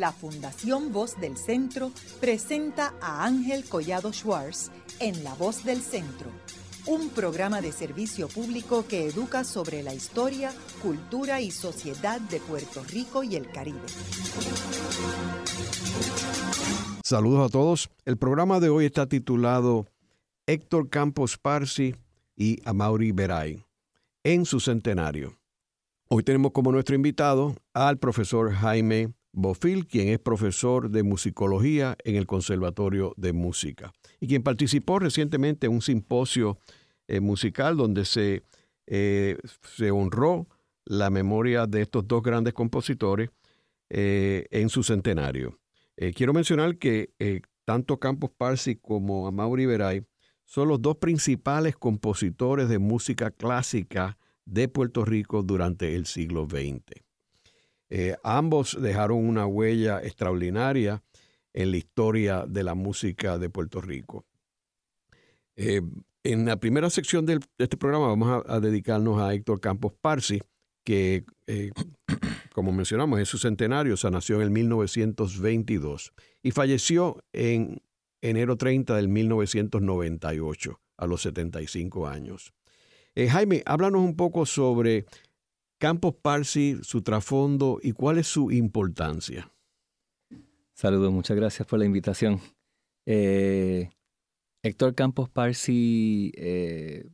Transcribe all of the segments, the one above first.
la Fundación Voz del Centro presenta a Ángel Collado Schwartz en La Voz del Centro, un programa de servicio público que educa sobre la historia, cultura y sociedad de Puerto Rico y el Caribe. Saludos a todos. El programa de hoy está titulado Héctor Campos Parsi y Amaury Beray en su centenario. Hoy tenemos como nuestro invitado al profesor Jaime Bofil, quien es profesor de musicología en el Conservatorio de Música y quien participó recientemente en un simposio eh, musical donde se, eh, se honró la memoria de estos dos grandes compositores eh, en su centenario. quiero mencionar que tanto Campos Parsi como Amaury Veray son los dos principales compositores de música clásica de Puerto Rico durante el siglo XX. Eh, ambos dejaron una huella extraordinaria en la historia de la música de Puerto Rico. Eh, en la primera sección de este programa vamos a, dedicarnos a Héctor Campos Parsi, que, eh, como mencionamos, es su centenario, o sea, nació en el 1922 y falleció en enero 30 del 1998, a los 75 años. Jaime, háblanos un poco sobre Campos Parsi, su trasfondo y cuál es su importancia. Saludos, muchas gracias por la invitación. Eh, Héctor Campos Parsi eh,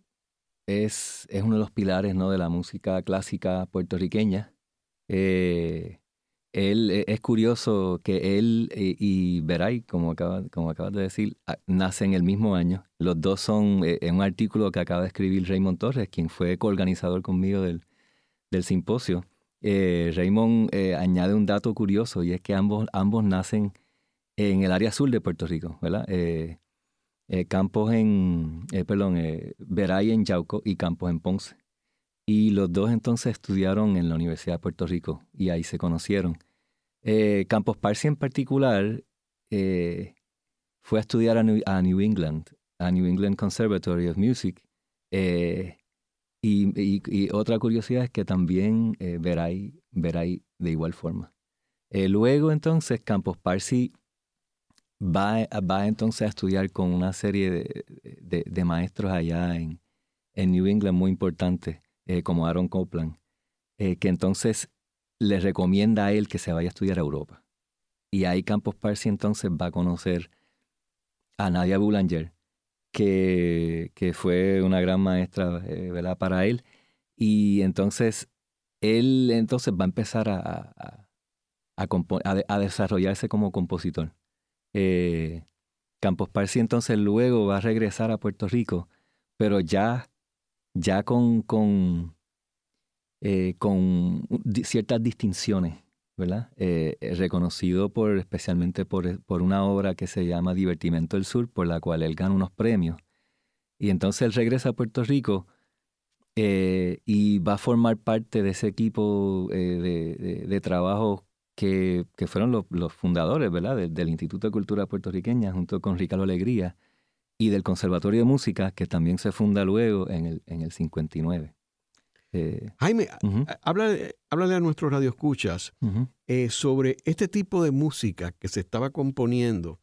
es, es, uno de los pilares ¿no? de la música clásica puertorriqueña. Él, e, es curioso que él eh, y Beray, como, como acabas de decir, nacen el mismo año. Los dos son, eh, en un artículo que acaba de escribir Raymond Torres, quien fue coorganizador conmigo del, del simposio. Eh, Raymond añade un dato curioso y es que ambos, ambos nacen en el área sur de Puerto Rico, ¿verdad? Campos en, perdón, Beray en Yauco y Campos en Ponce. Y los dos entonces estudiaron en la Universidad de Puerto Rico y ahí se conocieron. Eh, Campos Parsi en particular eh, fue a estudiar a New, England, a New England Conservatory of Music. Eh, y, otra curiosidad es que también veráis, de igual forma. luego entonces Campos Parsi va, va entonces a estudiar con una serie de, de, maestros allá en, en New England muy importantes eh, como Aaron Copland, eh, que entonces le recomienda a él que se vaya a estudiar a Europa. Y ahí Campos Parsi entonces va a conocer a Nadia Boulanger, que, que fue una gran maestra eh, para él. Y entonces él entonces va a empezar a, a, desarrollarse como compositor. Campos Parsi entonces luego va a regresar a Puerto Rico, pero ya ya con, con, eh, con ciertas distinciones, ¿verdad? Eh, eh, reconocido por, especialmente por, por, una obra que se llama Divertimento del Sur, por la cual él gana unos premios. Y entonces él regresa a Puerto Rico y va a formar parte de ese equipo de, de, trabajo que, que fueron los, los fundadores, ¿verdad? Del, del Instituto de Cultura Puertorriqueña, junto con Ricardo Alegría y del Conservatorio de Música, que también se funda luego en el, en el 59. Eh, Jaime, háblale, a nuestros radioescuchas eh, sobre este tipo de música que se estaba componiendo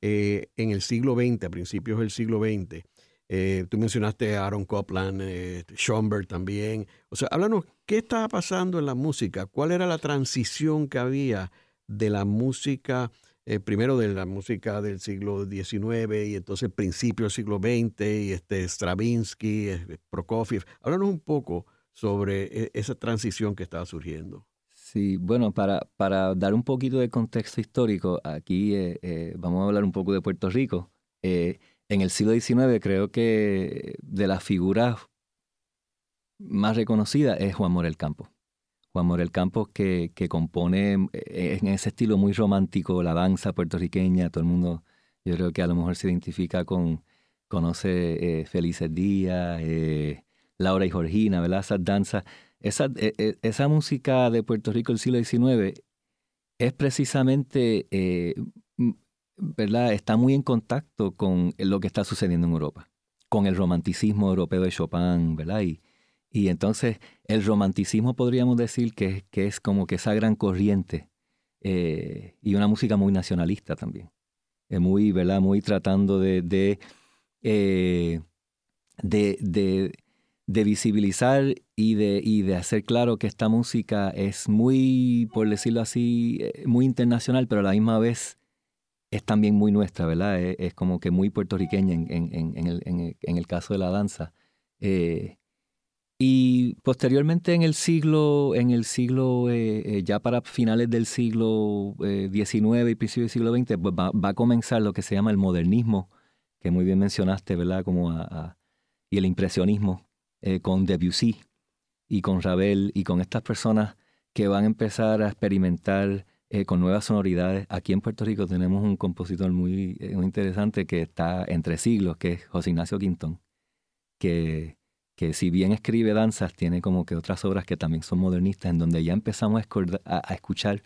eh, en el siglo XX, a principios del siglo XX. tú mencionaste a Aaron Copland, Schoenberg también. O sea, háblanos, ¿qué estaba pasando en la música? ¿Cuál era la transición que había de la música eh, primero de la música del siglo XIX y entonces principio del siglo XX y este Stravinsky, eh, Prokofiev. Háblanos un poco sobre eh, esa transición que estaba surgiendo. Sí, bueno, para, para dar un poquito de contexto histórico, aquí vamos a hablar un poco de Puerto Rico. en el siglo XIX creo que de las figuras más reconocidas es Juan Morel Campos. Juan Morel Campos, que, que compone eh, en ese estilo muy romántico la danza puertorriqueña. Todo el mundo, yo creo que a lo mejor se identifica con, conoce eh, Felices Días, eh, Laura y Georgina, ¿verdad? Esas danzas. Esa, esa música de Puerto Rico del siglo XIX es precisamente, ¿verdad? Está muy en contacto con lo que está sucediendo en Europa, con el romanticismo europeo de Chopin, ¿verdad? Y, y entonces el romanticismo podríamos decir que, que es como que esa gran corriente y una música muy nacionalista también. muy, ¿verdad? Muy tratando de, de, de, de visibilizar y de, y de hacer claro que esta música es muy, por decirlo así, muy internacional, pero a la misma vez es también muy nuestra, ¿verdad? Es, como que muy puertorriqueña en, en, en, el, en, el, caso de la danza. Eh, y posteriormente en el siglo, en el siglo eh, eh, ya para finales del siglo XIX y principios del siglo XX, pues va, a comenzar lo que se llama el modernismo, que muy bien mencionaste, ¿verdad? Como y el impresionismo con Debussy y con Ravel y con estas personas que van a empezar a experimentar eh, con nuevas sonoridades. Aquí en Puerto Rico tenemos un compositor muy, eh, muy interesante que está entre siglos, que es José Ignacio Quintón, que, que si bien escribe danzas, tiene como que otras obras que también son modernistas, en donde ya empezamos a, escuchar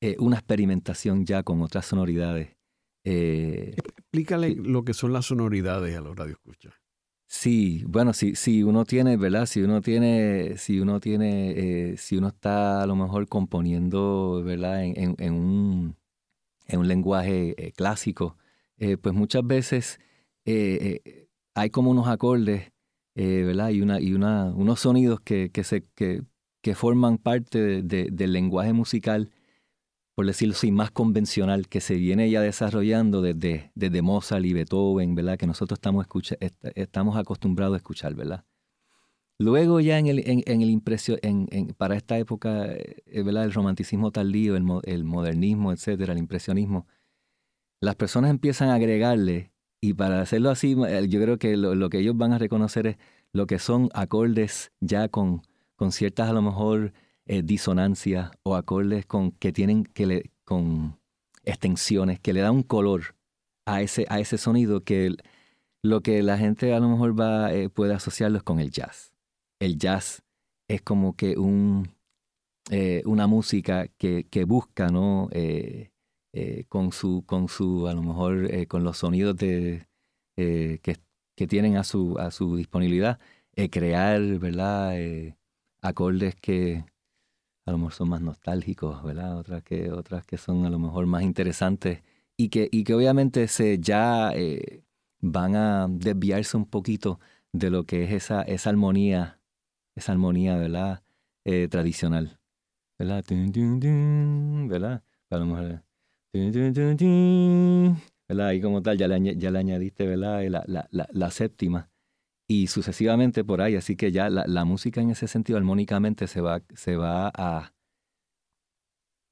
eh, una experimentación ya con otras sonoridades. Explícale lo que son las sonoridades a los radioescuchas. Sí, bueno, si, si uno tiene, ¿verdad? Si uno tiene, si uno tiene, eh, si uno está a lo mejor componiendo, ¿verdad? En, en, un, en un, lenguaje eh, clásico, eh, pues muchas veces hay como unos acordes, ¿verdad? Y, una, y una, unos sonidos que, que, se, que, que forman parte del lenguaje musical por decirlo así, más convencional que se viene ya desarrollando desde, desde Mozart y Beethoven, ¿verdad? Que nosotros estamos, escucha, estamos acostumbrados a escuchar, ¿verdad? Luego ya en el, en, el impresio, en, para esta época, eh, ¿verdad? El romanticismo tardío, el, modernismo, etcétera, el impresionismo, las personas empiezan a agregarle, y para hacerlo así, eh, yo creo que lo, que ellos van a reconocer es lo que son acordes ya con, con ciertas a lo mejor eh, disonancias o acordes con, que tienen que le, con extensiones que le dan un color a ese, a ese sonido que lo que la gente a lo mejor va, eh, puede asociarlo es con el jazz. El jazz es como que un, eh, una música que, que busca, ¿no? con, su, con su, a lo mejor, con los sonidos de, que, que, tienen a su, a su disponibilidad, crear, ¿verdad? acordes que, a lo mejor son más nostálgicos, ¿verdad? Otras que, otras que son a lo mejor más interesantes y que, y que obviamente se ya eh, van a desviarse un poquito de lo que es esa, esa armonía, esa armonía, ¿verdad? Eh, tradicional, ¿verdad? ¿Verdad? A lo mejor, ¿verdad? Y como tal, ya le, ya le añadiste, ¿verdad? La, la, la, la séptima y sucesivamente por ahí. Así que ya la, música en ese sentido armónicamente se va, se va a...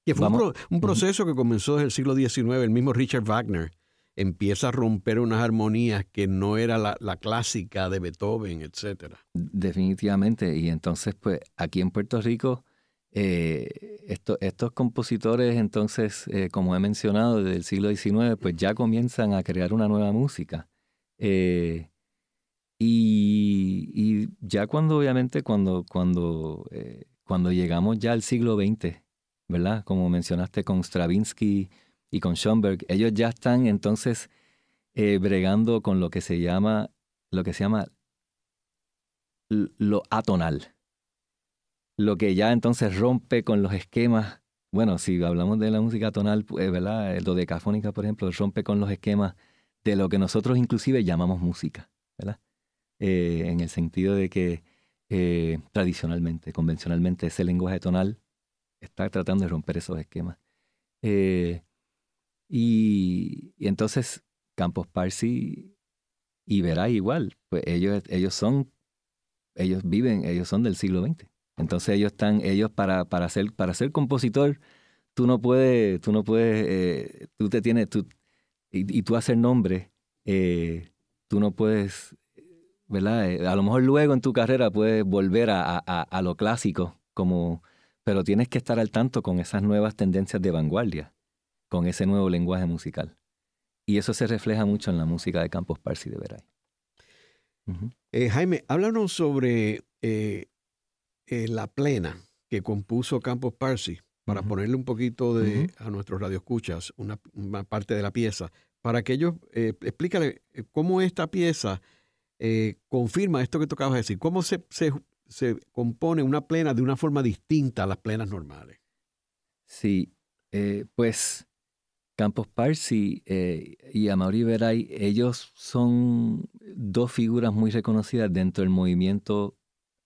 Que fue un, proceso que comenzó desde el siglo XIX. El mismo Richard Wagner empieza a romper unas armonías que no era la, clásica de Beethoven, etc. Definitivamente. Y entonces, pues aquí en Puerto Rico, eh, estos compositores, entonces, eh, como he mencionado, desde el siglo XIX, pues ya comienzan a crear una nueva música. Eh, y, ya cuando, obviamente, cuando, cuando, eh, cuando llegamos ya al siglo XX, ¿verdad? Como mencionaste con Stravinsky y con Schoenberg, ellos ya están entonces eh, bregando con lo que se llama, lo que se llama lo atonal. Lo que ya entonces rompe con los esquemas. Bueno, si hablamos de la música tonal, pues, ¿verdad? Lo decafónica, por ejemplo, rompe con los esquemas de lo que nosotros inclusive llamamos música, ¿verdad? Eh, en el sentido de que eh, tradicionalmente, convencionalmente, ese lenguaje tonal está tratando de romper esos esquemas. Eh, y, entonces Campos Parsi y Verá igual, pues ellos, ellos son, ellos viven, ellos son del siglo XX. Entonces ellos están, ellos para, para, ser, para ser compositor, tú no puedes, tú no puedes, tú te tienes, tú, y, tú hacer nombre, tú no puedes ¿verdad? Eh, a lo mejor luego en tu carrera puedes volver a, lo clásico, como, pero tienes que estar al tanto con esas nuevas tendencias de vanguardia, con ese nuevo lenguaje musical. Y eso se refleja mucho en la música de Campos Parsi de Veray. Eh, Jaime, háblanos sobre eh, la plena que compuso Campos Parsi, para ponerle un poquito de, a nuestros radioescuchas, una, una parte de la pieza, para que ellos, explícale cómo esta pieza eh, confirma esto que de decir. ¿Cómo se, se, compone una plena de una forma distinta a las plenas normales? Sí, Eh, pues Campos Parsi eh, y Amaury Veray, ellos son dos figuras muy reconocidas dentro del movimiento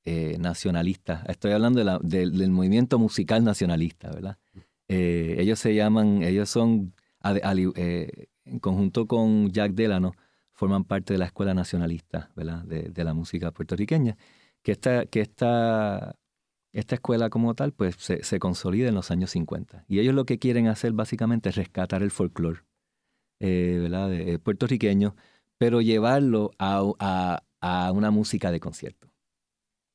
eh, nacionalista. Estoy hablando del movimiento musical nacionalista, ¿verdad? ellos se llaman, ellos son, en conjunto con Jack Delano, forman parte de la Escuela Nacionalista, ¿verdad? De, la música puertorriqueña, que esta, que esta esta escuela como tal, pues se, consolida en los años 50. Y ellos lo que quieren hacer básicamente es rescatar el folclore eh, eh, puertorriqueño, pero llevarlo a, una música de concierto.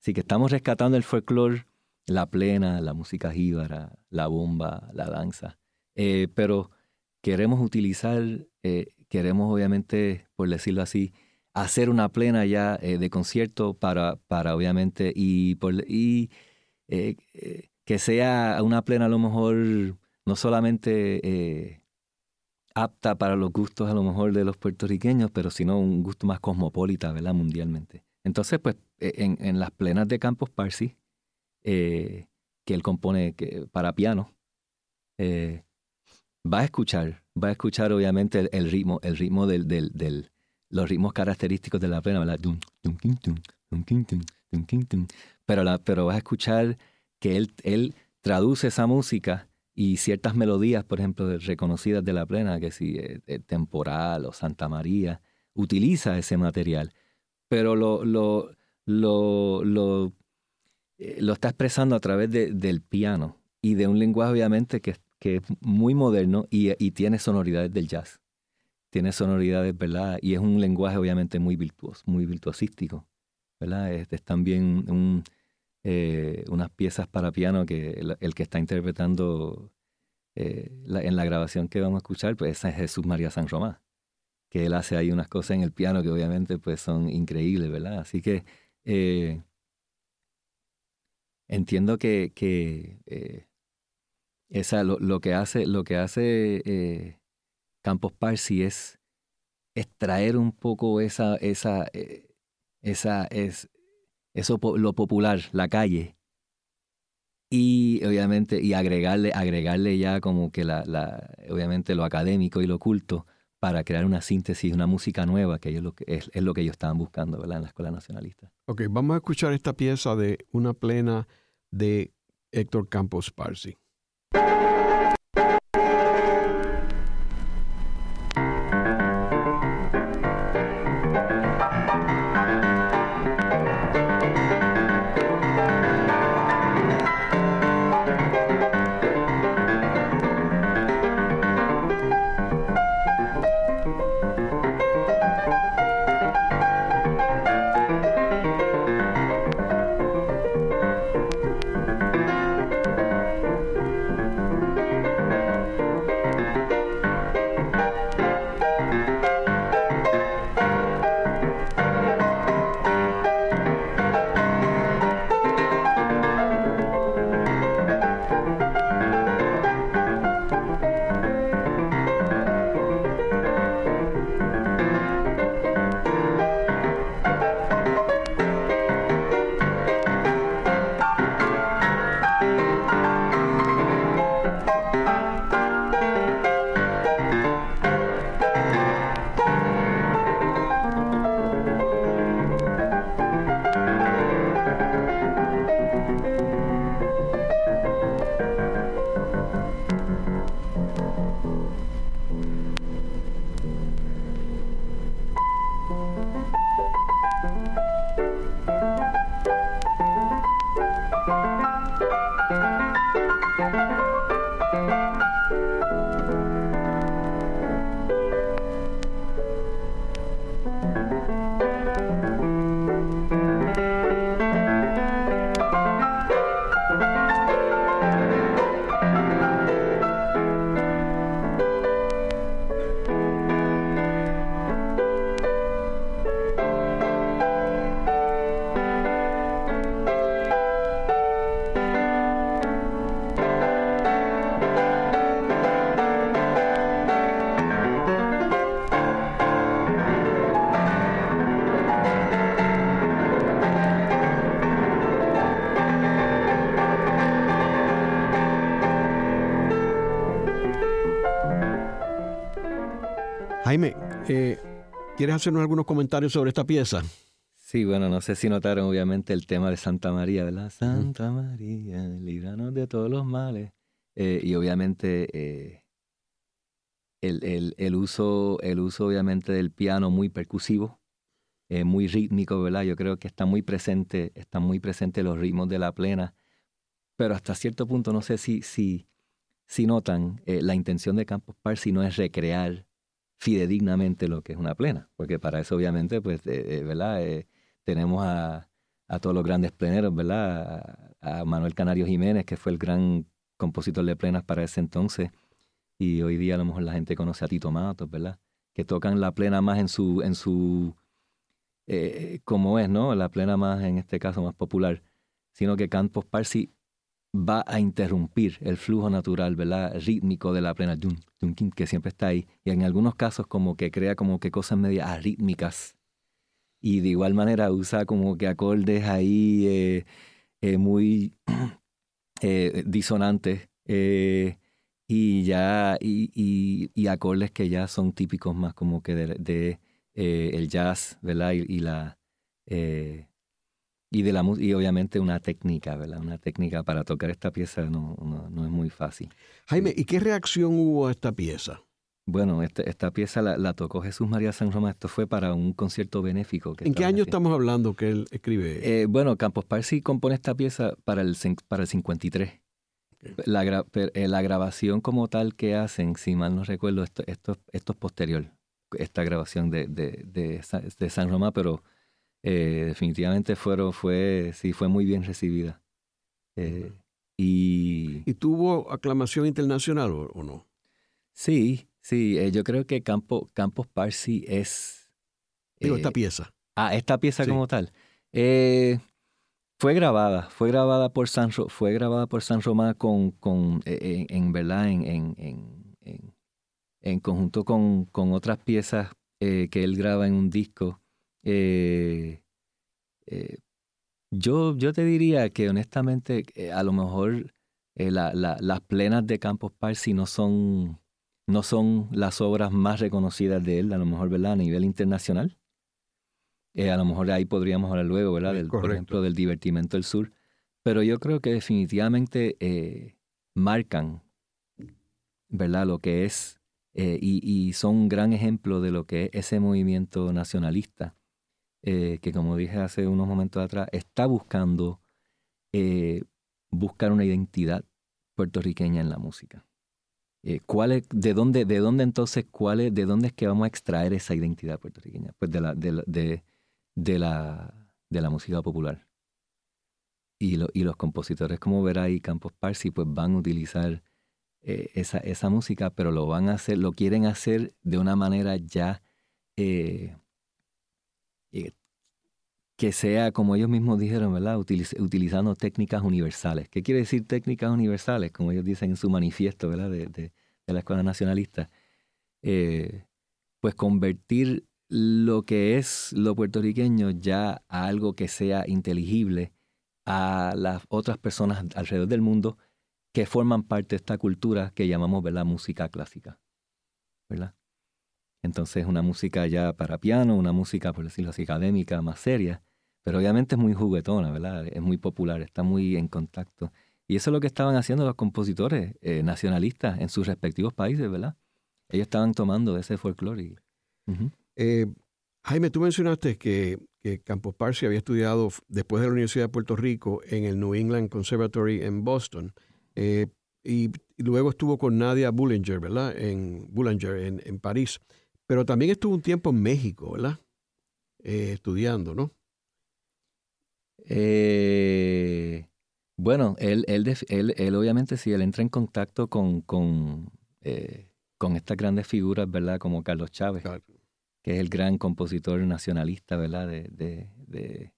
Así que estamos rescatando el folclore, la plena, la música jíbara, la bomba, la danza, eh, pero queremos utilizar, queremos obviamente, por decirlo así, hacer una plena ya de concierto para, para obviamente, y, por, y eh, eh, que sea una plena a lo mejor no solamente eh, apta para los gustos a lo mejor de los puertorriqueños, pero sino un gusto más cosmopolita, ¿verdad? Mundialmente. Entonces, pues, en, en las plenas de Campos Parsi, que él compone para piano, va a escuchar, va a escuchar obviamente el, ritmo, el ritmo del, del, del, los ritmos característicos de la plena, ¿verdad? pero, la, pero vas a escuchar que él, él traduce esa música y ciertas melodías, por ejemplo, reconocidas de la plena, que si eh, eh, Temporal o Santa María, utiliza ese material, pero lo, lo, lo, lo, eh, lo está expresando a través de, del piano y de un lenguaje obviamente que, que es muy moderno y, tiene sonoridades del jazz. Tiene sonoridades, ¿verdad? Y es un lenguaje obviamente muy virtuoso, muy virtuosístico. ¿verdad? Es, también un, eh, unas piezas para piano que el, que está interpretando eh, en la grabación que vamos a escuchar, pues es Jesús María San Román, que él hace ahí unas cosas en el piano que obviamente pues son increíbles, ¿verdad? Así que eh, entiendo que, que esa, lo, que hace, lo que hace Campos Parsi es extraer un poco esa, esa esa es eso lo popular, la calle. Y obviamente, y agregarle, agregarle ya como que la, la, obviamente lo académico y lo oculto para crear una síntesis, una música nueva, que es lo que, es, lo que ellos estaban buscando ¿verdad? en la Escuela Nacionalista. Ok, vamos a escuchar esta pieza de Una plena de Héctor Campos Parsi. Jaime, eh, ¿quieres hacernos algunos comentarios sobre esta pieza? Sí, bueno, no sé si notaron obviamente el tema de Santa María, ¿verdad? Santa María, líbranos de todos los males. Eh, y obviamente eh, el, el, uso, el uso obviamente del piano muy percusivo, eh, muy rítmico, ¿verdad? Yo creo que está muy presente, están muy presentes los ritmos de la plena, pero hasta cierto punto no sé si, si, si notan, la intención de Campos Parsi no es recrear fidedignamente lo que es una plena, porque para eso obviamente, pues, ¿verdad? tenemos a, todos los grandes pleneros, ¿verdad? A, Manuel Canario Jiménez, que fue el gran compositor de plenas para ese entonces, y hoy día a lo mejor la gente conoce a Tito Matos, ¿verdad? Que tocan la plena más en su, en su, eh, como es, ¿no? La plena más, en este caso, más popular, sino que Campos Parsi va a interrumpir el flujo natural, ¿verdad? Rítmico de la plena, que siempre está ahí, y en algunos casos como que crea como que cosas medias arrítmicas, y de igual manera usa como que acordes ahí eh, eh, muy eh, disonantes y ya y, acordes que ya son típicos más como que de, el jazz, ¿verdad? Y, la y de la y obviamente una técnica, ¿verdad? Una técnica para tocar esta pieza no, no, es muy fácil. Jaime, ¿y qué reacción hubo a esta pieza? Bueno, este, esta pieza la, tocó Jesús María San Román. Esto fue para un concierto benéfico. ¿En qué año estamos hablando que él escribe? Eh, bueno, Campos Parsi compone esta pieza para el, para el 53. La, eh, la, grabación como tal que hacen, si mal no recuerdo, esto, esto, esto es posterior, esta grabación de, de, de, San Román, pero eh, definitivamente fueron, fue, sí, fue muy bien recibida. y, ¿Y tuvo aclamación internacional o no? Sí, Sí, eh, yo creo que Campo, Campos Parsi es... Digo, esta eh, pieza. Ah, esta pieza como tal. Eh, fue grabada, fue grabada por San, fue grabada por San Román con, con en, verdad, en, en, en, en conjunto con, con, otras piezas que él graba en un disco. Yo, yo te diría que honestamente, a lo mejor la, la, las plenas de Campos Parsi no son no son las obras más reconocidas de él, a lo mejor, ¿verdad? A nivel internacional. Eh, a lo mejor ahí podríamos hablar luego, ¿verdad? Del, por ejemplo, del divertimento del sur. Pero yo creo que definitivamente eh, marcan, ¿verdad? Lo que es, eh, y, son un gran ejemplo de lo que es ese movimiento nacionalista, que como dije hace unos momentos atrás, está buscando buscar una identidad puertorriqueña en la música. Eh, de, dónde, ¿De dónde entonces, cuál es, de dónde es que vamos a extraer esa identidad puertorriqueña? Pues de la, de, de, de la, de la música popular. Y, y los compositores como Veray y Campos Parsi pues van a utilizar eh, esa, esa música, pero lo van a hacer, lo quieren hacer de una manera ya eh, que sea, como ellos mismos dijeron, ¿verdad? utilizando técnicas universales. ¿Qué quiere decir técnicas universales? Como ellos dicen en su manifiesto, ¿verdad? De, la Escuela Nacionalista. Eh, pues convertir lo que es lo puertorriqueño ya a algo que sea inteligible a las otras personas alrededor del mundo que forman parte de esta cultura que llamamos ¿verdad? música clásica. ¿verdad? Entonces una música ya para piano, una música, por decirlo así, académica, más seria, pero obviamente es muy juguetona, ¿verdad? Es muy popular, está muy en contacto. Y eso es lo que estaban haciendo los compositores eh, nacionalistas en sus respectivos países, ¿verdad? Ellos estaban tomando ese folclore. Eh, Jaime, tú mencionaste que, que, Campos Parsi había estudiado después de la Universidad de Puerto Rico en el New England Conservatory en Boston. Eh, y, luego estuvo con Nadia Bullinger, ¿verdad? En Bullinger, en, en París. Pero también estuvo un tiempo en México, ¿verdad? estudiando, ¿no? Eh, bueno, él, él, él, obviamente si él entra en contacto con, con, eh, con estas grandes figuras, ¿verdad? Como Carlos Chávez, que es el gran compositor nacionalista, ¿verdad? De, de,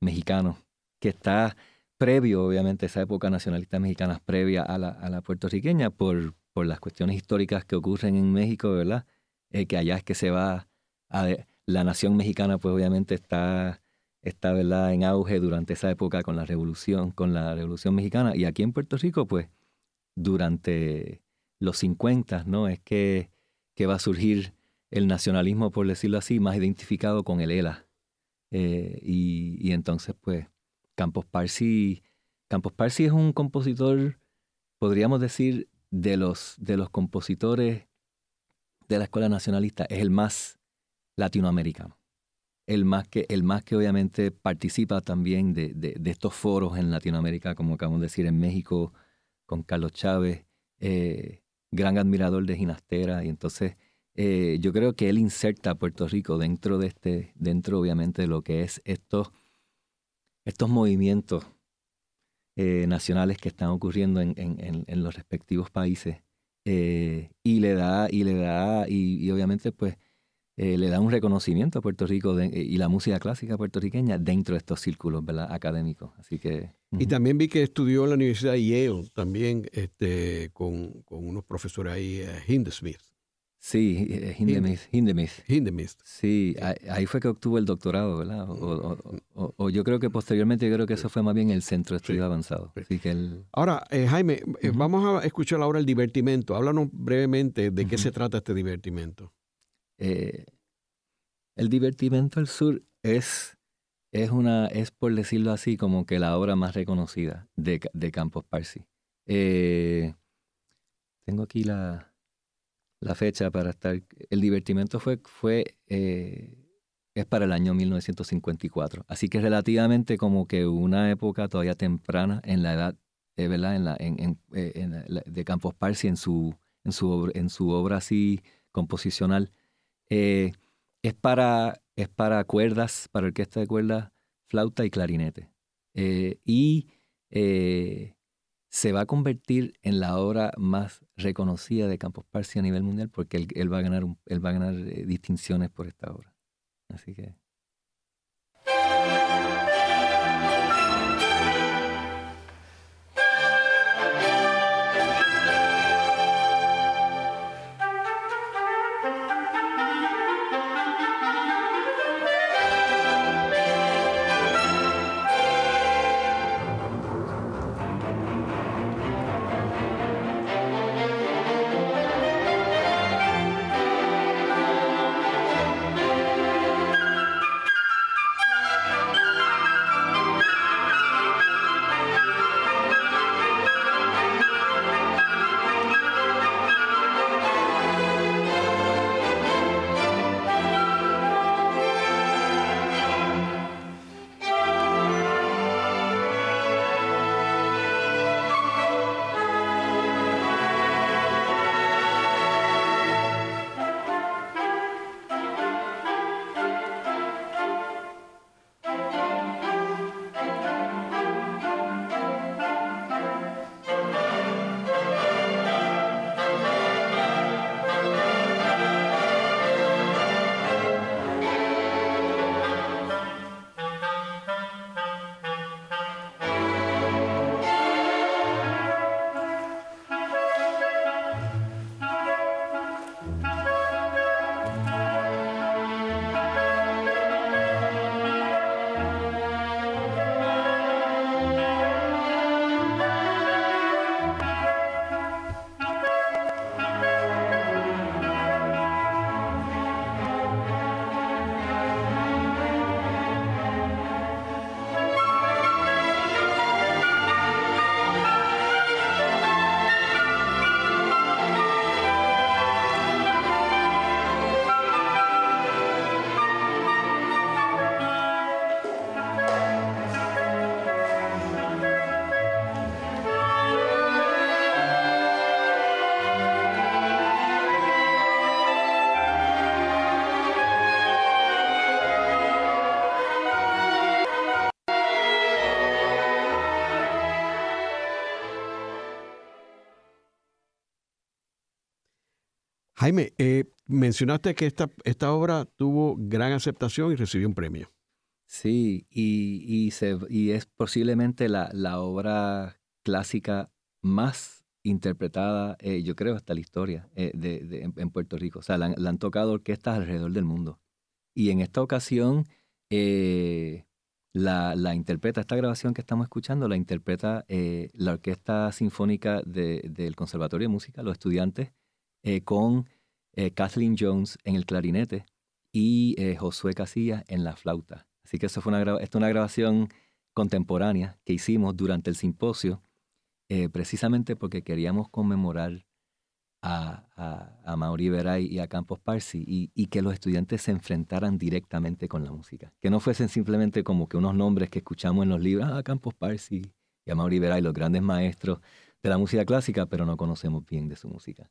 mexicano, que está previo, obviamente, esa época nacionalista mexicana previa a la, a la puertorriqueña por, por las cuestiones históricas que ocurren en México, ¿verdad? Eh, que allá es que se va a... La nación mexicana, pues obviamente está está ¿verdad? en auge durante esa época con la revolución, con la revolución mexicana. Y aquí en Puerto Rico, pues, durante los 50, ¿no? Es que, que va a surgir el nacionalismo, por decirlo así, más identificado con el ELA. Eh, y, entonces, pues, Campos Parsi, Campos Parsi es un compositor, podríamos decir, de los, de los compositores de la escuela nacionalista, es el más latinoamericano. El más que, el más que obviamente participa también de, de, estos foros en Latinoamérica, como acabamos de decir, en México, con Carlos Chávez, eh, gran admirador de Ginastera, y entonces eh, yo creo que él inserta a Puerto Rico dentro de este, dentro obviamente de lo que es estos, estos movimientos eh, nacionales que están ocurriendo en, en, los respectivos países. Eh, y le da, y le da, y, obviamente pues le da un reconocimiento a Puerto Rico y la música clásica puertorriqueña dentro de estos círculos ¿verdad? académicos. Así que, Y también vi que estudió en la Universidad de Yale, también este, con, con unos profesores ahí, Hindesmith. Sí, eh, Hindemith. Hindemith. Hindemith. Sí, ahí fue que obtuvo el doctorado, ¿verdad? O, yo creo que posteriormente, yo creo que eso fue más bien el centro de estudio avanzado. Así que Ahora, eh, Jaime, eh, vamos a escuchar ahora el divertimento. Háblanos brevemente de qué se trata este divertimento. el divertimento al sur es, es, una, es, por decirlo así, como que la obra más reconocida de, de Campos Parsi. tengo aquí la, la fecha para estar. El divertimento fue, fue eh, es para el año 1954. Así que relativamente como que una época todavía temprana en la edad, eh, ¿verdad? En la, en, eh, de Campos Parsi en su, en su, en su obra así composicional. es, para, es para cuerdas, para orquesta de cuerdas, flauta y clarinete. y se va a convertir en la obra más reconocida de Campos Parsi a nivel mundial porque él, va a ganar, él va a ganar eh, distinciones por esta obra. Así que... Jaime, eh, mencionaste que esta, esta obra tuvo gran aceptación y recibió un premio. Sí, y, y, es posiblemente la, la, obra clásica más interpretada, eh, yo creo, hasta la historia eh, de, en, Puerto Rico. O sea, la, han tocado orquestas alrededor del mundo. Y en esta ocasión, la, la, interpreta, esta grabación que estamos escuchando, la interpreta la Orquesta Sinfónica del Conservatorio de Música, los estudiantes eh, Kathleen Jones en el clarinete y Josué Casilla en la flauta. Así que eso fue una, esta es una grabación contemporánea que hicimos durante el simposio, precisamente porque queríamos conmemorar a, a, a Mauri Veray y a Campos Parsi y, que los estudiantes se enfrentaran directamente con la música. Que no fuesen simplemente como que unos nombres que escuchamos en los libros, ah, Campos Parsi y a Mauri Veray, los grandes maestros de la música clásica, pero no conocemos bien de su música.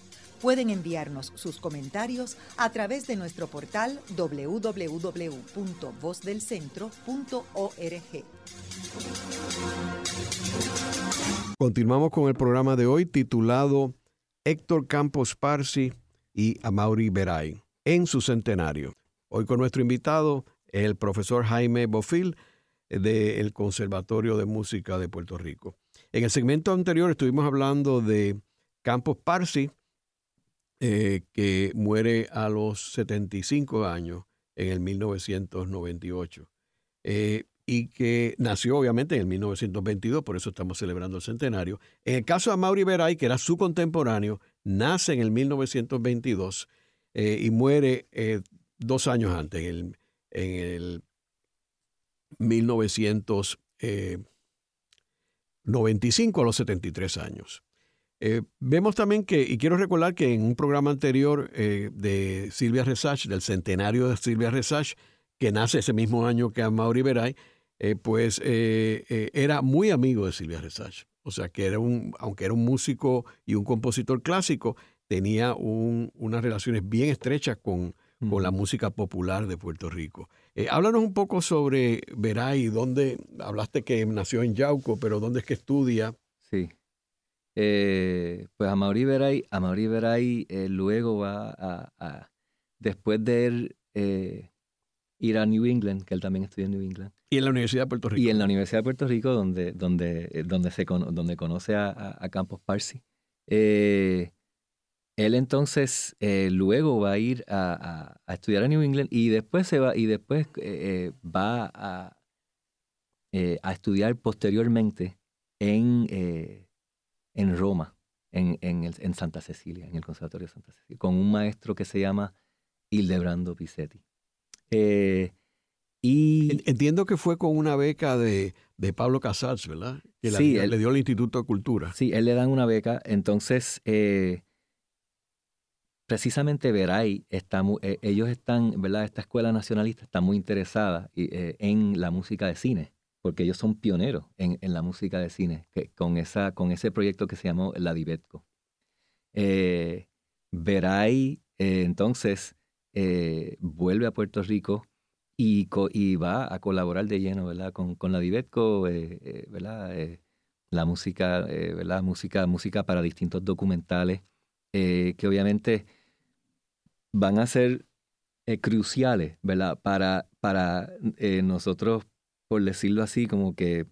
Pueden enviarnos sus comentarios a través de nuestro portal www.vozdelcentro.org. Continuamos con el programa de hoy titulado Héctor Campos Parsi y Amaury Beray en su centenario. Hoy con nuestro invitado, el profesor Jaime Bofil del Conservatorio de Música de Puerto Rico. En el segmento anterior estuvimos hablando de Campos Parsi, eh, que muere a los 75 años en el 1998. Eh, y que nació obviamente en el 1922, por eso estamos celebrando el centenario. En el caso de Mauri Veray, que era su contemporáneo, nace en el 1922 eh, y muere dos años antes, en el, 1995 a los 73 años. Eh, vemos también que, y quiero recordar que en un programa anterior de Silvia Resach, del centenario de Silvia Resach, que nace ese mismo año que a Mauri Veray, eh, pues eh, eh, era muy amigo de Silvia Resach. O sea, que era un, aunque era un músico y un compositor clásico, tenía unas relaciones bien estrechas con, con la música popular de Puerto Rico. háblanos un poco sobre Veray, dónde, hablaste que nació en Yauco, pero dónde es que estudia. Sí. Pues a Mauri Veray, a Veray luego va a, a, después de él ir a New England, que él también estudió en New England. Y en la Universidad de Puerto Rico. Y en la Universidad de Puerto Rico, donde, donde, eh, donde, se, donde conoce a, a, Campos Parsi. Eh, él entonces eh, luego va a ir a, a, estudiar a New England y después se va y después va a, a estudiar posteriormente en, en Roma, en, en, el, en Santa Cecilia, en el Conservatorio de Santa Cecilia, con un maestro que se llama Hildebrando Pisetti. Eh, y Entiendo que fue con una beca de, Pablo Casals, ¿verdad? Que sí, le dio el Instituto de Cultura. Sí, él le dan una beca. Entonces, eh, precisamente Veray, está eh, ellos están, ¿verdad? Esta escuela nacionalista está muy interesada en la música de cine, porque ellos son pioneros en, la música de cine, con, esa, con ese proyecto que se llamó La Divetco. Veray, entonces, eh, vuelve a Puerto Rico y, y, va a colaborar de lleno ¿verdad? Con, con la Divetco, eh, eh, ¿verdad? la música, ¿verdad? música, música para distintos documentales que obviamente van a ser cruciales ¿verdad? para, para nosotros, por decirlo así, como que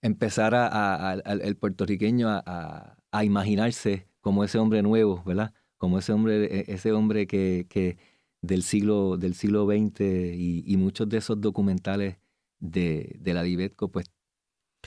empezar a, el puertorriqueño a, a imaginarse como ese hombre nuevo, ¿verdad? como ese hombre, e, ese hombre que, que del siglo del siglo XX y, muchos de esos documentales de, de la Divetco, pues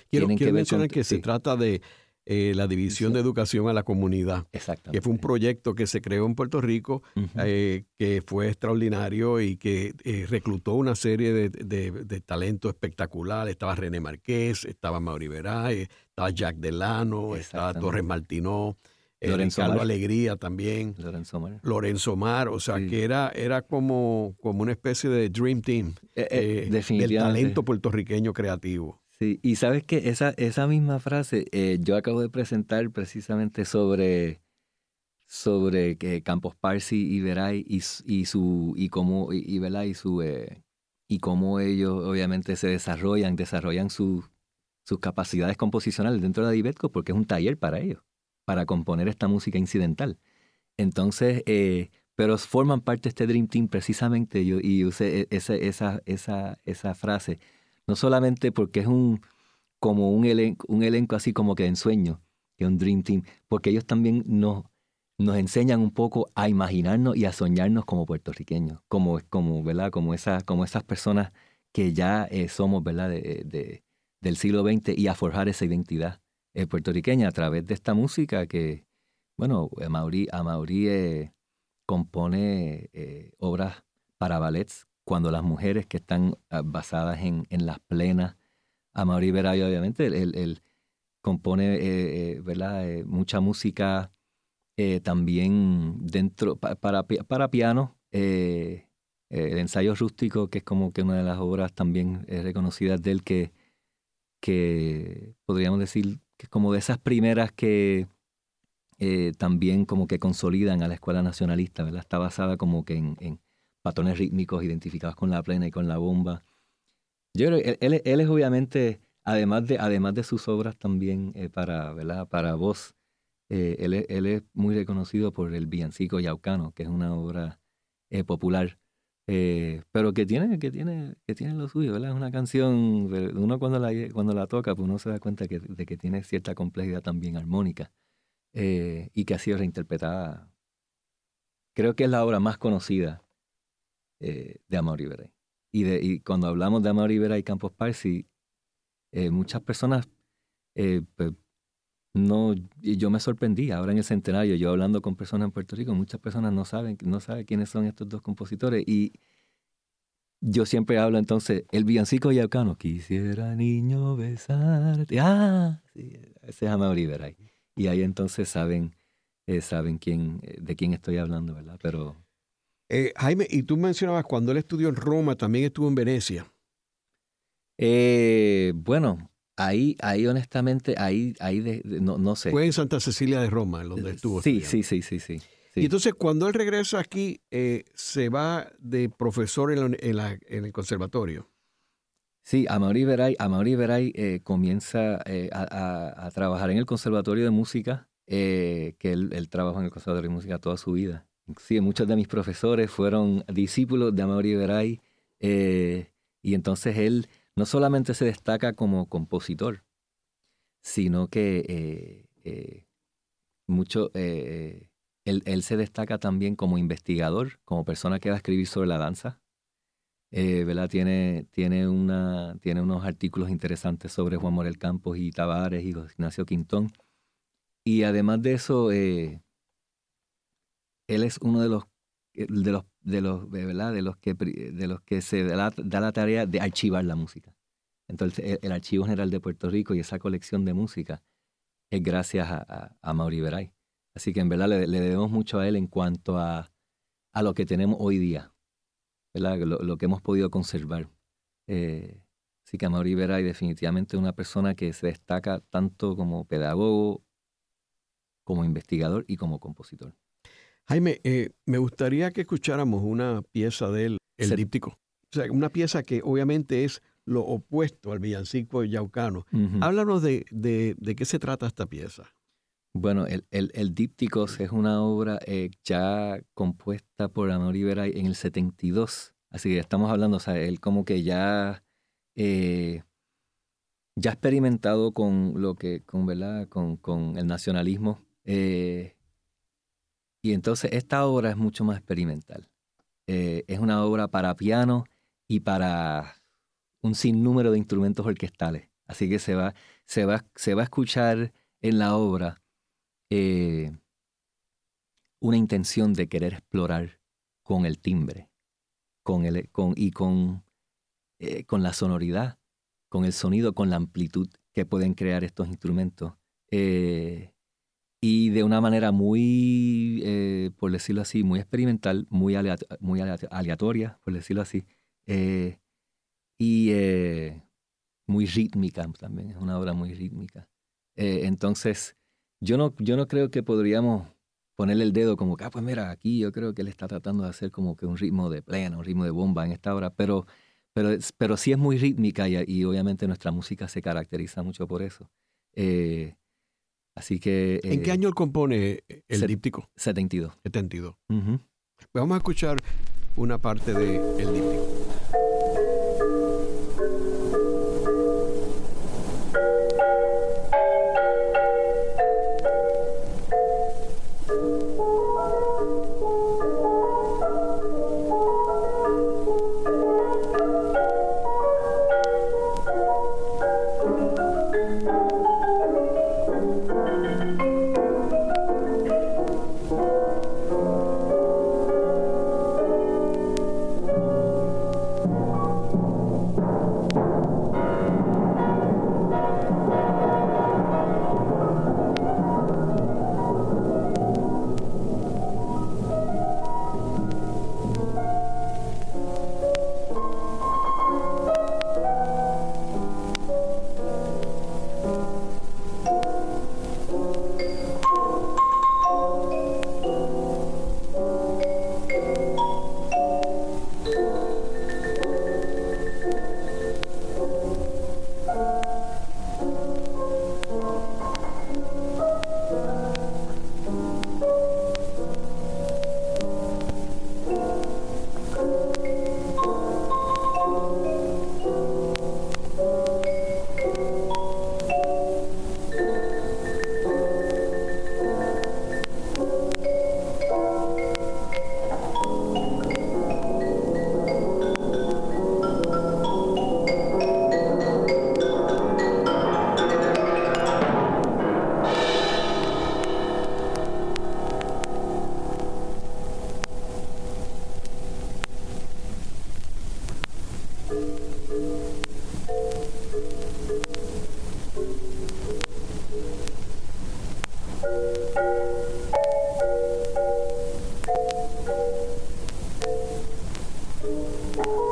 quiero, tienen que mencionar que se trata de eh, la División de Educación a la Comunidad, que fue un proyecto que se creó en Puerto Rico, eh, que fue extraordinario y que eh, reclutó una serie de, de, de, talentos espectaculares. Estaba René Marqués, estaba Mauri Veray, estaba Jack Delano, estaba Torres Martinó. Lorenzo Mar. Alegría también. Lorenzo Mar. Lorenzo Mar, o sea, que era, era como, como una especie de Dream Team eh, eh, eh del talento puertorriqueño creativo. Sí, y sabes que esa, esa misma frase eh, yo acabo de presentar precisamente sobre, sobre que Campos Parsi y Veray y, y su y cómo y, y su y cómo ellos obviamente se desarrollan, desarrollan sus capacidades composicionales dentro de la Dibetco porque es un taller para ellos para componer esta música incidental. Entonces, eh, pero forman parte de este Dream Team precisamente, yo, y usé e, esa, esa, esa frase, no solamente porque es un como un elenco, un elenco así como que en sueño, que un Dream Team, porque ellos también nos, nos enseñan un poco a imaginarnos y a soñarnos como puertorriqueños, como, como, ¿verdad? como, esas, como esas personas que ya eh, somos ¿verdad? De, del siglo XX y a forjar esa identidad eh, puertorriqueña a través de esta música que, bueno, Amaury, Amaury eh, compone obras para ballets cuando las mujeres que están ah, basadas en, en las plenas, Amaury Veray obviamente, él, compone ¿verdad? mucha música también dentro, para, para piano, el ensayo rústico, que es como que una de las obras también reconocidas de él, que, que podríamos decir que es como de esas primeras que eh, también como que consolidan a la escuela nacionalista, ¿verdad? Está basada como que en, patrones rítmicos identificados con la plena y con la bomba. Yo creo que él, él, es obviamente, además de, además de sus obras también eh, para, ¿verdad? para voz, eh, él, él, es muy reconocido por el villancico yaucano, que es una obra popular eh, pero que tiene, que tiene, que tiene lo suyo, ¿verdad? Es una canción, uno cuando la, cuando la toca, pues uno se da cuenta que, de que tiene cierta complejidad también armónica eh, y que ha sido reinterpretada. Creo que es la obra más conocida eh, de Amor Iberay. Y, de, y cuando hablamos de Amor Iberay y Campos Parsi, muchas personas pues, no, yo me sorprendí ahora en el centenario, yo hablando con personas en Puerto Rico, muchas personas no saben, no saben quiénes son estos dos compositores y yo siempre hablo entonces, el villancico yaucano, quisiera niño besarte, ah, ese es Amado ahí. Y ahí entonces saben, eh, saben quién, eh, de quién estoy hablando, ¿verdad? Pero... Eh, Jaime, y tú mencionabas cuando él estudió en Roma, también estuvo en Venecia. bueno, Ahí, ahí honestamente, ahí, ahí no, no, sé. Fue en Santa Cecilia de Roma, donde estuvo. Sí, sí, sí, sí, sí, Y entonces cuando él regresa aquí, eh, se va de profesor en, en, el conservatorio. Sí, Amaury Veray, Veray eh, comienza eh, a, a, trabajar en el conservatorio de música, que él, él, trabajó en el conservatorio de música toda su vida. Sí, muchos de mis profesores fueron discípulos de Amaury Veray, y entonces él no solamente se destaca como compositor, sino que eh, eh, mucho, eh, él, se destaca también como investigador, como persona que va a escribir sobre la danza. ¿verdad? Tiene, tiene, una, tiene unos artículos interesantes sobre Juan Morel Campos y Tavares y Ignacio Quintón. Y además de eso, él es uno de los de los de los de los que de los que se da la, tarea de archivar la música. Entonces el, Archivo General de Puerto Rico y esa colección de música es gracias a, a, Mauri Veray. Así que en verdad le, debemos mucho a él en cuanto a, a lo que tenemos hoy día, ¿verdad? Lo, que hemos podido conservar. Eh, así que Mauri Veray definitivamente es una persona que se destaca tanto como pedagogo, como investigador y como compositor. Jaime, eh, me gustaría que escucháramos una pieza de él, El Díptico. O sea, una pieza que obviamente es lo opuesto al villancico yaucano. Háblanos de, de, qué se trata esta pieza. Bueno, el, el, el Dípticos es una obra eh, ya compuesta por Amor Iberay en el 72. Así que estamos hablando, o sea, él como que ya, eh, ya ha experimentado con lo que, con, ¿verdad? Con, con el nacionalismo. Y entonces esta obra es mucho más experimental. Eh, es una obra para piano y para un sinnúmero de instrumentos orquestales. Así que se va, se va, se va a escuchar en la obra eh, una intención de querer explorar con el timbre con el, con, y con, eh, con la sonoridad, con el sonido, con la amplitud que pueden crear estos instrumentos y de una manera muy, eh, por decirlo así, muy experimental, muy, muy aleatoria, por decirlo así, eh, y eh, muy rítmica también, es una obra muy rítmica. entonces, yo no, yo no creo que podríamos ponerle el dedo como que, ah, pues mira, aquí yo creo que él está tratando de hacer como que un ritmo de plena, un ritmo de bomba en esta obra, pero, pero, pero sí es muy rítmica y, y obviamente nuestra música se caracteriza mucho por eso. Así que... ¿En qué eh, año él compone el set- díptico? 72. 72. Ujú. Vamos a escuchar una parte del el díptico. Bye.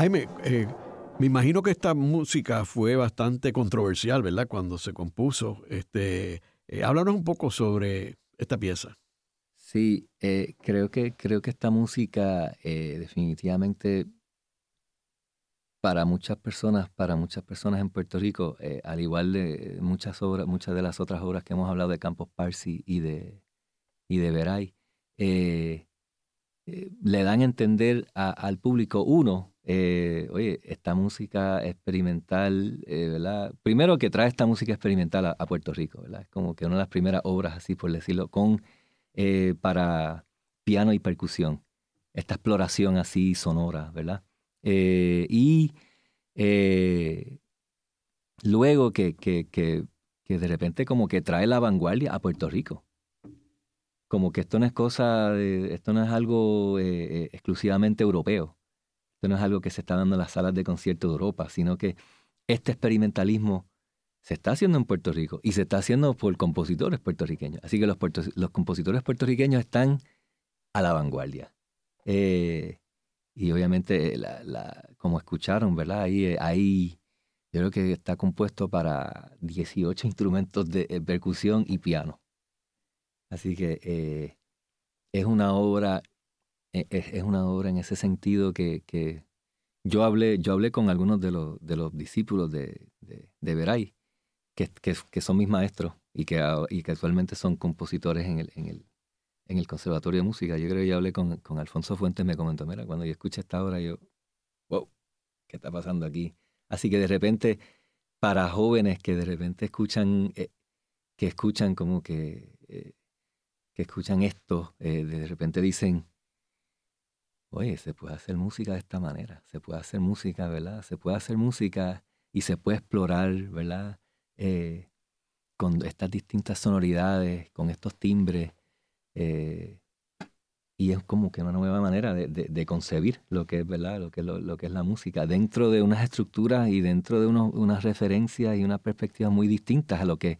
Jaime, eh, me imagino que esta música fue bastante controversial, ¿verdad? Cuando se compuso. Este, eh, háblanos un poco sobre esta pieza. Sí, eh, creo, que, creo que esta música definitivamente para muchas personas, para muchas personas en Puerto Rico, al igual de muchas obras, muchas de las otras obras que hemos hablado de Campos Parsi y de, y de Veray, le dan a entender al público, uno, eh, oye, esta música experimental, eh, ¿verdad? Primero que trae esta música experimental a, Puerto Rico, ¿verdad? Es como que una de las primeras obras, así por decirlo, con eh, para piano y percusión. Esta exploración así sonora, ¿verdad? y luego que, que, que, de repente como que trae la vanguardia a Puerto Rico como que esto no es cosa, de, esto no es algo exclusivamente europeo. Esto no es algo que se está dando en las salas de concierto de Europa, sino que este experimentalismo se está haciendo en Puerto Rico y se está haciendo por compositores puertorriqueños. Así que los, compositores puertorriqueños están a la vanguardia. Eh, y obviamente, la, como escucharon, ¿verdad? Ahí, eh, ahí yo creo que está compuesto para 18 instrumentos de eh, percusión y piano. Así que es una obra es, una obra en ese sentido que, que, yo hablé, yo hablé con algunos de los, de los discípulos de, de, Veray, que, que, que, son mis maestros y que, y que actualmente son compositores en el, en, el, en el Conservatorio de Música. Yo creo que yo hablé con, con Alfonso Fuentes, me comentó, mira, cuando yo escuché esta obra, yo, wow, ¿qué está pasando aquí? Así que de repente, para jóvenes que de repente escuchan, eh, que escuchan como que, eh, que escuchan esto, eh, de repente dicen, oye, se puede hacer música de esta manera, se puede hacer música, ¿verdad? Se puede hacer música y se puede explorar, ¿verdad? Eh, con estas distintas sonoridades, con estos timbres. Eh, y es como que una nueva manera de, concebir lo que es, ¿verdad? Lo que, lo, que es la música, dentro de unas estructuras y dentro de unas referencias y unas perspectivas muy distintas a lo que,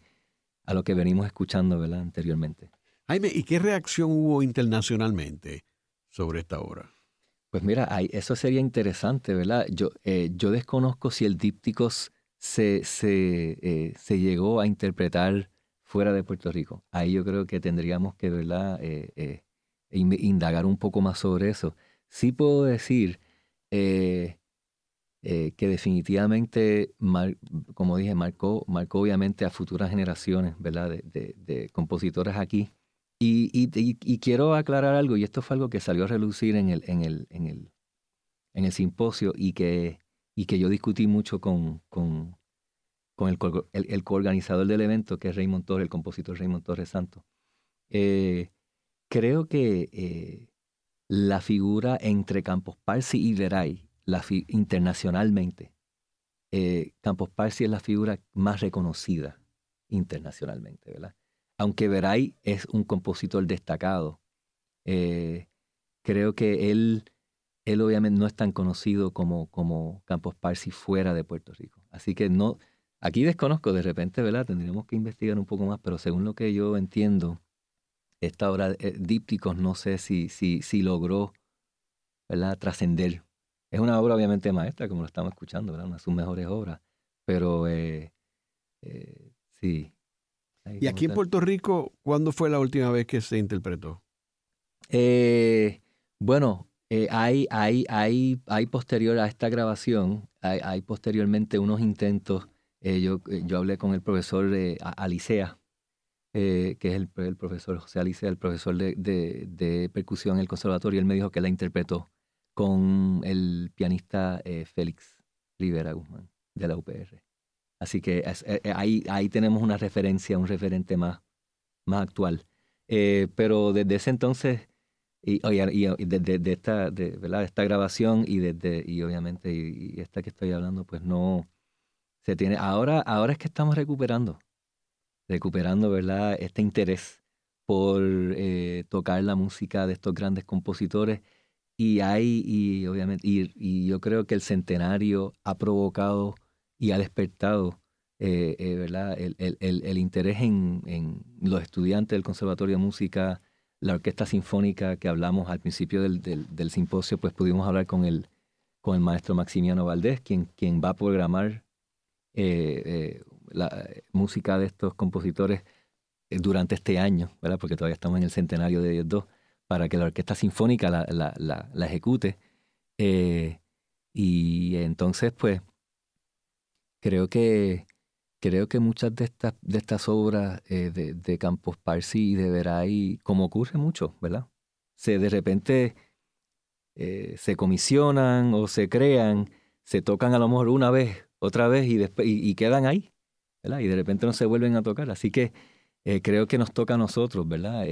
a lo que venimos escuchando, ¿verdad? Anteriormente. Jaime, ¿y qué reacción hubo internacionalmente sobre esta obra? Pues mira, eso sería interesante, ¿verdad? Yo, eh, yo desconozco si el dípticos se, se, eh, se, llegó a interpretar fuera de Puerto Rico. Ahí yo creo que tendríamos que, ¿verdad? Eh, indagar un poco más sobre eso. Sí puedo decir que definitivamente, como dije, marcó, marcó obviamente a futuras generaciones, ¿verdad? De compositores aquí y, quiero aclarar algo, y esto fue algo que salió a relucir en el, en el, en el, en el simposio y que, y que yo discutí mucho con, con, con el, el, coorganizador del evento, que es Raymond Torres, el compositor Raymond Torres Santos. Eh, creo que eh, la figura entre Campos Parsi y Veray, internacionalmente, eh, Campos Parsi es la figura más reconocida internacionalmente, ¿verdad? Aunque Veray es un compositor destacado, eh, creo que él, él obviamente no es tan conocido como, como Campos Parsi fuera de Puerto Rico. Así que no, aquí desconozco, de repente, ¿verdad? Tendríamos que investigar un poco más, pero según lo que yo entiendo, esta obra eh, Dípticos no sé si, si, si logró, ¿verdad? Trascender. Es una obra obviamente maestra, como lo estamos escuchando. Una de sus mejores obras, pero eh, sí, ¿Y aquí en Puerto Rico, cuándo fue la última vez que se interpretó? Eh, bueno, eh, hay, hay, hay, hay, posterior a esta grabación, hay, posteriormente unos intentos. Eh, yo, yo hablé con el profesor Alicea, que es el, el, profesor José Alicea, el profesor de, de, percusión en el conservatorio, y él me dijo que la interpretó con el pianista Félix Rivera Guzmán de la UPR. Así que eh, eh, ahí, ahí tenemos una referencia, un referente más, más actual. Eh, pero desde ese entonces, y, y, desde esta, de, ¿verdad? esta grabación y desde, y obviamente, y, esta que estoy hablando, pues no se tiene. Ahora, ahora es que estamos recuperando, recuperando, ¿verdad? Este interés por tocar la música de estos grandes compositores. Y hay, y obviamente, y yo creo que el centenario ha provocado y ha despertado eh, eh, ¿verdad? El, el, el, interés en, en, los estudiantes del Conservatorio de Música, la Orquesta Sinfónica que hablamos al principio del, del, simposio, pues pudimos hablar con el, con el maestro Maximiano Valdés, quien, quien va a programar la música de estos compositores durante este año, ¿verdad? porque todavía estamos en el centenario de ellos dos, para que la Orquesta Sinfónica la, la, la, ejecute. y entonces, pues, creo que creo que muchas de estas, de estas obras eh, de, Campos Parsi y de Veray, como ocurre mucho, ¿verdad? Se de repente eh, se comisionan o se crean, se tocan a lo mejor una vez, otra vez y, y, quedan ahí, ¿verdad? Y de repente no se vuelven a tocar. Así que eh, creo que nos toca a nosotros, ¿verdad?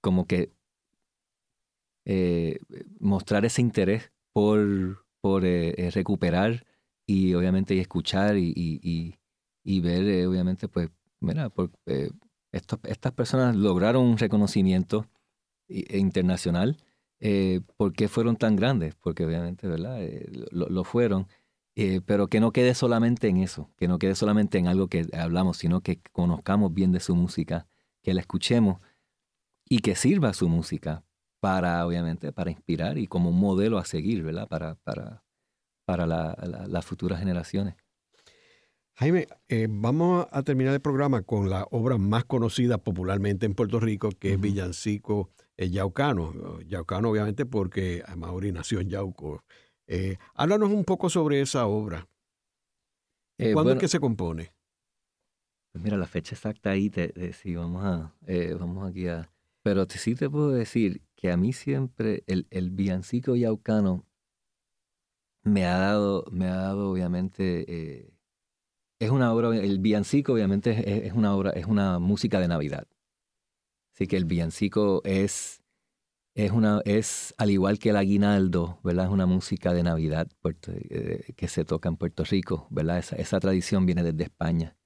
como que mostrar ese interés por, por recuperar y obviamente y escuchar y, y, y ver, eh, obviamente, pues, mira, eh, estas personas lograron un reconocimiento e internacional. Eh, ¿Por qué fueron tan grandes? Porque obviamente, ¿verdad? Eh, lo, fueron. pero que no quede solamente en eso, que no quede solamente en algo que hablamos, sino que conozcamos bien de su música, que la escuchemos y que sirva su música para, obviamente, para inspirar y como un modelo a seguir, ¿verdad? Para, para, para las futuras generaciones. Jaime, eh, vamos a terminar el programa con la obra más conocida popularmente en Puerto Rico, que es Villancico eh, Yaucano. Yaucano, obviamente, porque Mauri nació en Yauco. Eh, háblanos un poco sobre esa obra. ¿Cuándo es que se compone? Pues mira, la fecha exacta ahí, te, sí, vamos, a, vamos aquí a... Pero sí te puedo decir que a mí siempre el, el villancico yaucano me ha dado, me ha dado obviamente, eh, es una obra, el villancico obviamente es, una obra, es una música de Navidad. Así que el villancico es, es, una, es al igual que el aguinaldo, ¿verdad? Es una música de Navidad eh, que se toca en Puerto Rico, ¿verdad? Esa, esa tradición viene desde España.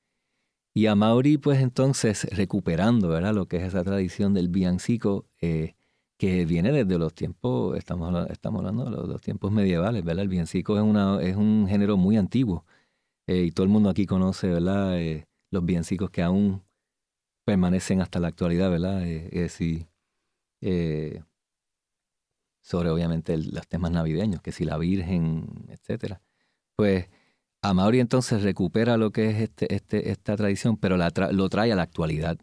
Y a Mauri, pues entonces, recuperando, ¿verdad? Lo que es esa tradición del villancico, eh, que viene desde los tiempos, estamos, estamos hablando de los, tiempos medievales, ¿verdad? El villancico es, una, es un género muy antiguo eh, y todo el mundo aquí conoce, ¿verdad? Eh, los villancicos que aún permanecen hasta la actualidad, ¿verdad? Eh, sobre obviamente los temas navideños, que si la Virgen, etcétera. Pues Amaury entonces recupera lo que es este, este, esta tradición, pero lo trae a la actualidad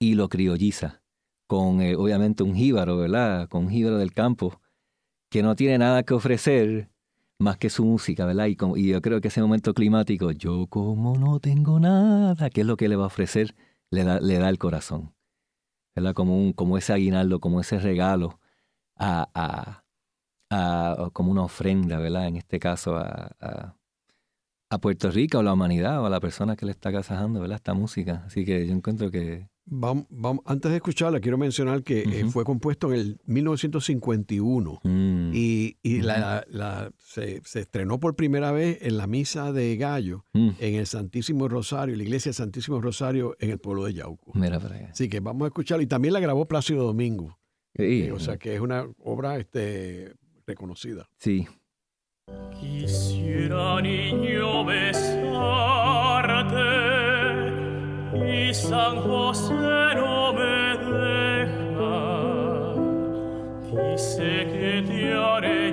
y lo criolliza con eh, obviamente un jíbaro, ¿verdad? Con un jíbaro del campo, que no tiene nada que ofrecer más que su música, ¿verdad? Y, yo creo que ese momento climático, yo como no tengo nada, ¿qué es lo que le va a ofrecer? Le da, le da el corazón, ¿verdad? Como, un, como ese aguinaldo, como ese regalo, a, a, a, como una ofrenda, ¿verdad? En este caso a, a, Puerto Rico, o a la humanidad, o a la persona que le está casajando, ¿verdad? Esta música. Así que yo encuentro que Vamos, antes de escucharla, quiero mencionar que eh, fue compuesto en el 1951 mm, y, la, se, estrenó por primera vez en la Misa de Gallo mm. en el Santísimo Rosario, la iglesia del Santísimo Rosario en el pueblo de Yauco. Mira para Así que vamos a escucharla. Y también la grabó Plácido Domingo. Eh, o sea que es una obra este, reconocida. Sí. Quisiera niño San José no me deja, dice que te haré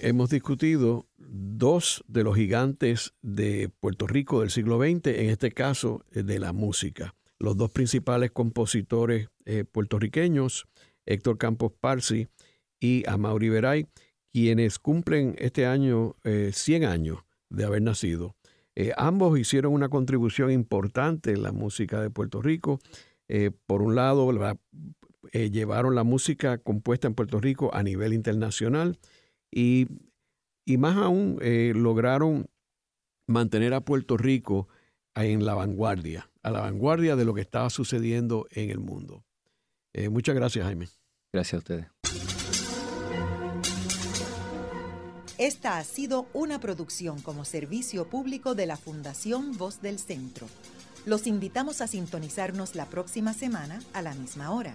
hemos discutido dos de los gigantes de Puerto Rico del siglo XX, en este caso eh, de la música. Los dos principales compositores eh, puertorriqueños, Héctor Campos Parsi y Amaury Veray, quienes cumplen este año 100 años de haber nacido. ambos hicieron una contribución importante en la música de Puerto Rico. por un lado, eh, llevaron la música compuesta en Puerto Rico a nivel internacional y, más aún eh, lograron mantener a Puerto Rico en la vanguardia, a la vanguardia de lo que estaba sucediendo en el mundo. Eh, muchas gracias, Jaime. Gracias a ustedes. Esta ha sido una producción como servicio público de la Fundación Voz del Centro. Los invitamos a sintonizarnos la próxima semana a la misma hora.